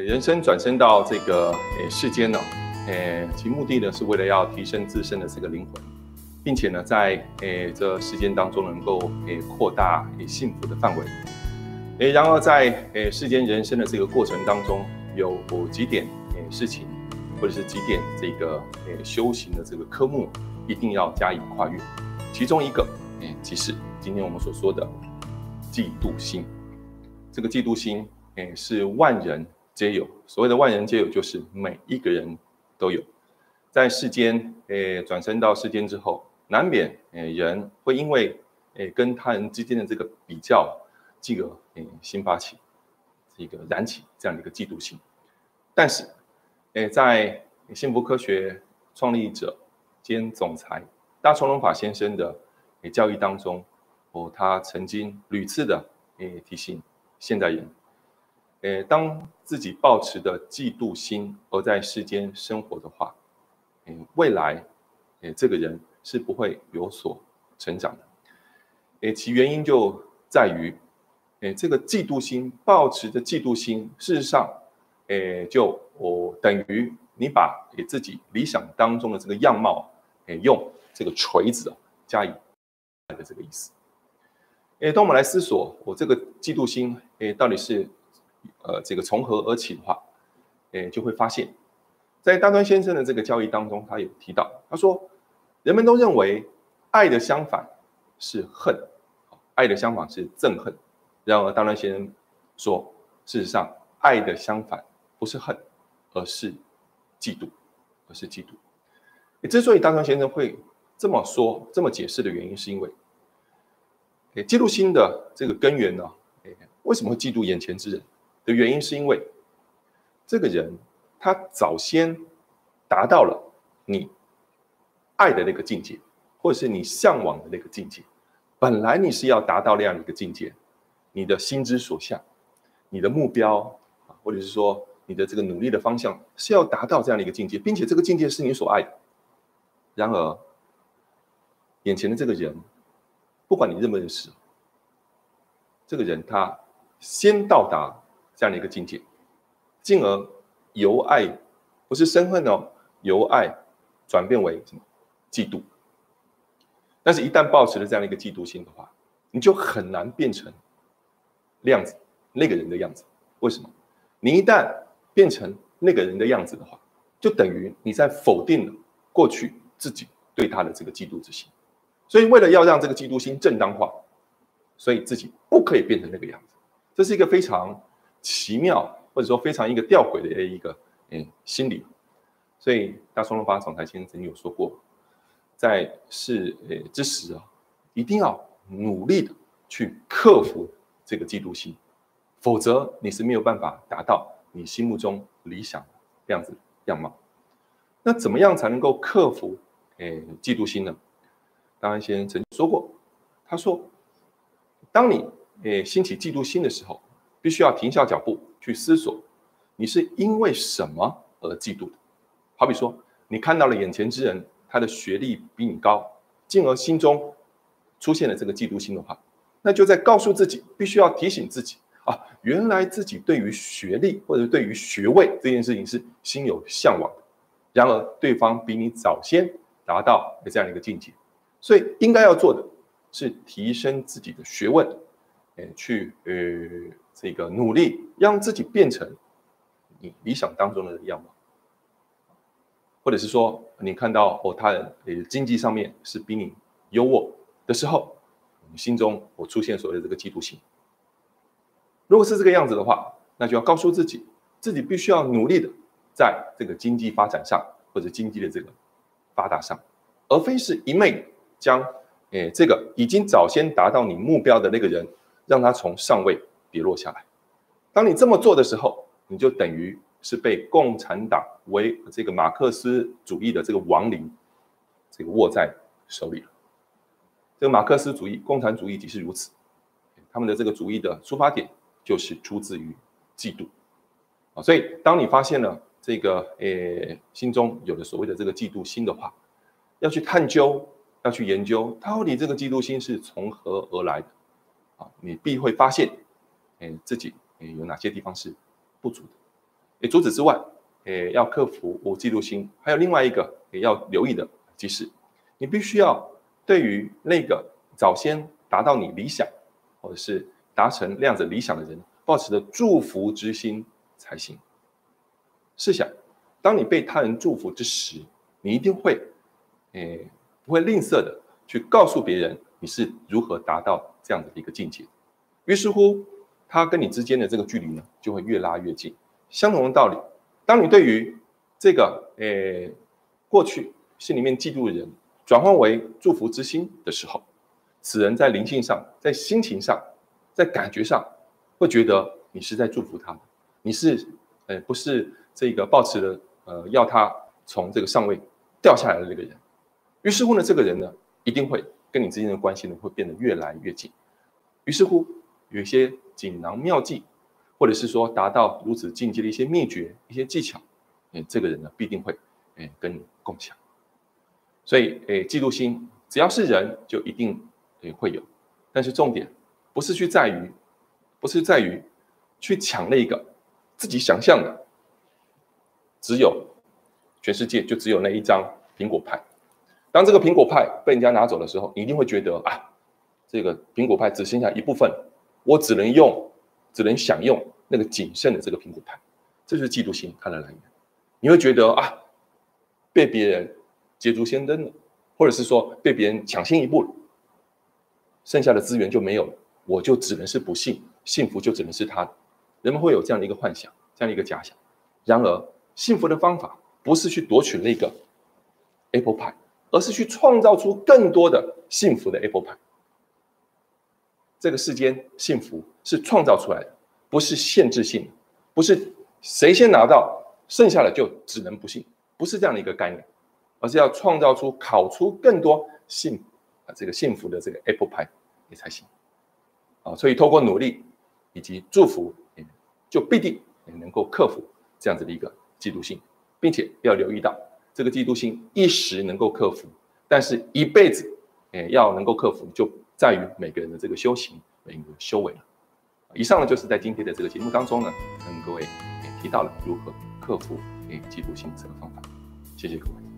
人生转生到这个诶世间呢，诶其目的呢是为了要提升自身的这个灵魂，并且呢在诶这世间当中能够诶扩大诶幸福的范围。诶然而在诶世间人生的这个过程当中，有几点诶事情，或者是几点这个诶修行的这个科目，一定要加以跨越。其中一个诶即是今天我们所说的嫉妒心。这个嫉妒心诶是万人。皆有所谓的万人皆有，就是每一个人都有，在世间，诶，转生到世间之后，难免，诶，人会因为，诶，跟他人之间的这个比较，继而，诶，心发起，这个燃起这样的一个嫉妒心。但是，诶，在幸福科学创立者兼总裁大从容法先生的诶教育当中，哦，他曾经屡次的，诶，提醒现代人。诶，当自己抱持的嫉妒心而在世间生活的话，诶，未来，诶，这个人是不会有所成长的。诶，其原因就在于，诶，这个嫉妒心，抱持的嫉妒心，事实上，诶，就我等于你把给自己理想当中的这个样貌，诶，用这个锤子啊加以的这个意思。诶，当我们来思索，我这个嫉妒心，诶，到底是？呃，这个从何而起的话，诶，就会发现，在大端先生的这个交易当中，他有提到，他说，人们都认为爱的相反是恨，爱的相反是憎恨。然而，大端先生说，事实上，爱的相反不是恨，而是嫉妒，而是嫉妒。之所以大端先生会这么说、这么解释的原因，是因为，诶，嫉妒心的这个根源呢，诶，为什么会嫉妒眼前之人？的原因是因为这个人他早先达到了你爱的那个境界，或者是你向往的那个境界。本来你是要达到那样的一个境界，你的心之所向，你的目标啊，或者是说你的这个努力的方向是要达到这样的一个境界，并且这个境界是你所爱的。然而，眼前的这个人，不管你认不认识，这个人他先到达。这样的一个境界，进而由爱不是生恨哦，由爱转变为什么？嫉妒。但是，一旦保持了这样的一个嫉妒心的话，你就很难变成那样子那个人的样子。为什么？你一旦变成那个人的样子的话，就等于你在否定了过去自己对他的这个嫉妒之心。所以，为了要让这个嫉妒心正当化，所以自己不可以变成那个样子。这是一个非常。奇妙，或者说非常一个吊诡的一个嗯心理，所以大双龙法总裁先生曾经有说过，在世呃之时啊，一定要努力的去克服这个嫉妒心，否则你是没有办法达到你心目中理想这样子样貌。那怎么样才能够克服诶嫉妒心呢？当然先生曾经说过，他说，当你诶兴起嫉妒心的时候。必须要停下脚步去思索，你是因为什么而嫉妒的？好比说，你看到了眼前之人，他的学历比你高，进而心中出现了这个嫉妒心的话，那就在告诉自己，必须要提醒自己啊，原来自己对于学历或者对于学位这件事情是心有向往的。然而，对方比你早先达到这样一个境界，所以应该要做的是提升自己的学问，去呃。这个努力让自己变成你理想当中的样貌，或者是说你看到哦他人呃经济上面是比你优渥的时候，你心中我出现所谓的这个嫉妒心。如果是这个样子的话，那就要告诉自己，自己必须要努力的在这个经济发展上或者经济的这个发达上，而非是一昧将诶这个已经早先达到你目标的那个人，让他从上位。跌落下来。当你这么做的时候，你就等于是被共产党为这个马克思主义的这个亡灵，这个握在手里了。这个马克思主义、共产主义即是如此。他们的这个主义的出发点就是出自于嫉妒啊。所以，当你发现了这个诶心中有了所谓的这个嫉妒心的话，要去探究，要去研究到底这个嫉妒心是从何而来的你必会发现。嗯，自己嗯有哪些地方是不足的？诶，除此之外，诶，要克服无嫉妒心，还有另外一个也要留意的，就是你必须要对于那个早先达到你理想，或者是达成量子理想的人，抱持着祝福之心才行。试想，当你被他人祝福之时，你一定会，诶，不会吝啬的去告诉别人你是如何达到这样的一个境界。于是乎，他跟你之间的这个距离呢，就会越拉越近。相同的道理，当你对于这个诶过去心里面嫉妒的人，转换为祝福之心的时候，此人在灵性上、在心情上、在感觉上，会觉得你是在祝福他，你是诶不是这个抱持的呃要他从这个上位掉下来的那个人。于是乎呢，这个人呢，一定会跟你之间的关系呢，会变得越来越紧。于是乎，有一些锦囊妙计，或者是说达到如此境界的一些秘诀、一些技巧，哎，这个人呢，必定会哎跟你共享。所以，哎，嫉妒心只要是人，就一定哎会有。但是重点不是去在于，不是在于去抢那个自己想象的，只有全世界就只有那一张苹果派。当这个苹果派被人家拿走的时候，你一定会觉得啊，这个苹果派只剩下一部分，我只能用，只能享用那个仅剩的这个苹果派，这就是嫉妒心它的来源。你会觉得啊，被别人捷足先登了，或者是说被别人抢先一步了，剩下的资源就没有了，我就只能是不幸，幸福就只能是他的。人们会有这样的一个幻想，这样的一个假想。然而，幸福的方法不是去夺取那个 apple pie。而是去创造出更多的幸福的 Apple Pie。这个世间幸福是创造出来的，不是限制性的，不是谁先拿到，剩下的就只能不幸，不是这样的一个概念，而是要创造出、烤出更多幸啊这个幸福的这个 Apple Pie 也才行。啊，所以透过努力以及祝福，就必定也能够克服这样子的一个嫉妒心，并且要留意到。这个嫉妒心一时能够克服，但是一辈子，哎，要能够克服，就在于每个人的这个修行、每个人的修为了。以上呢，就是在今天的这个节目当中呢，跟各位也提到了如何克服诶嫉妒心这个方法。谢谢各位。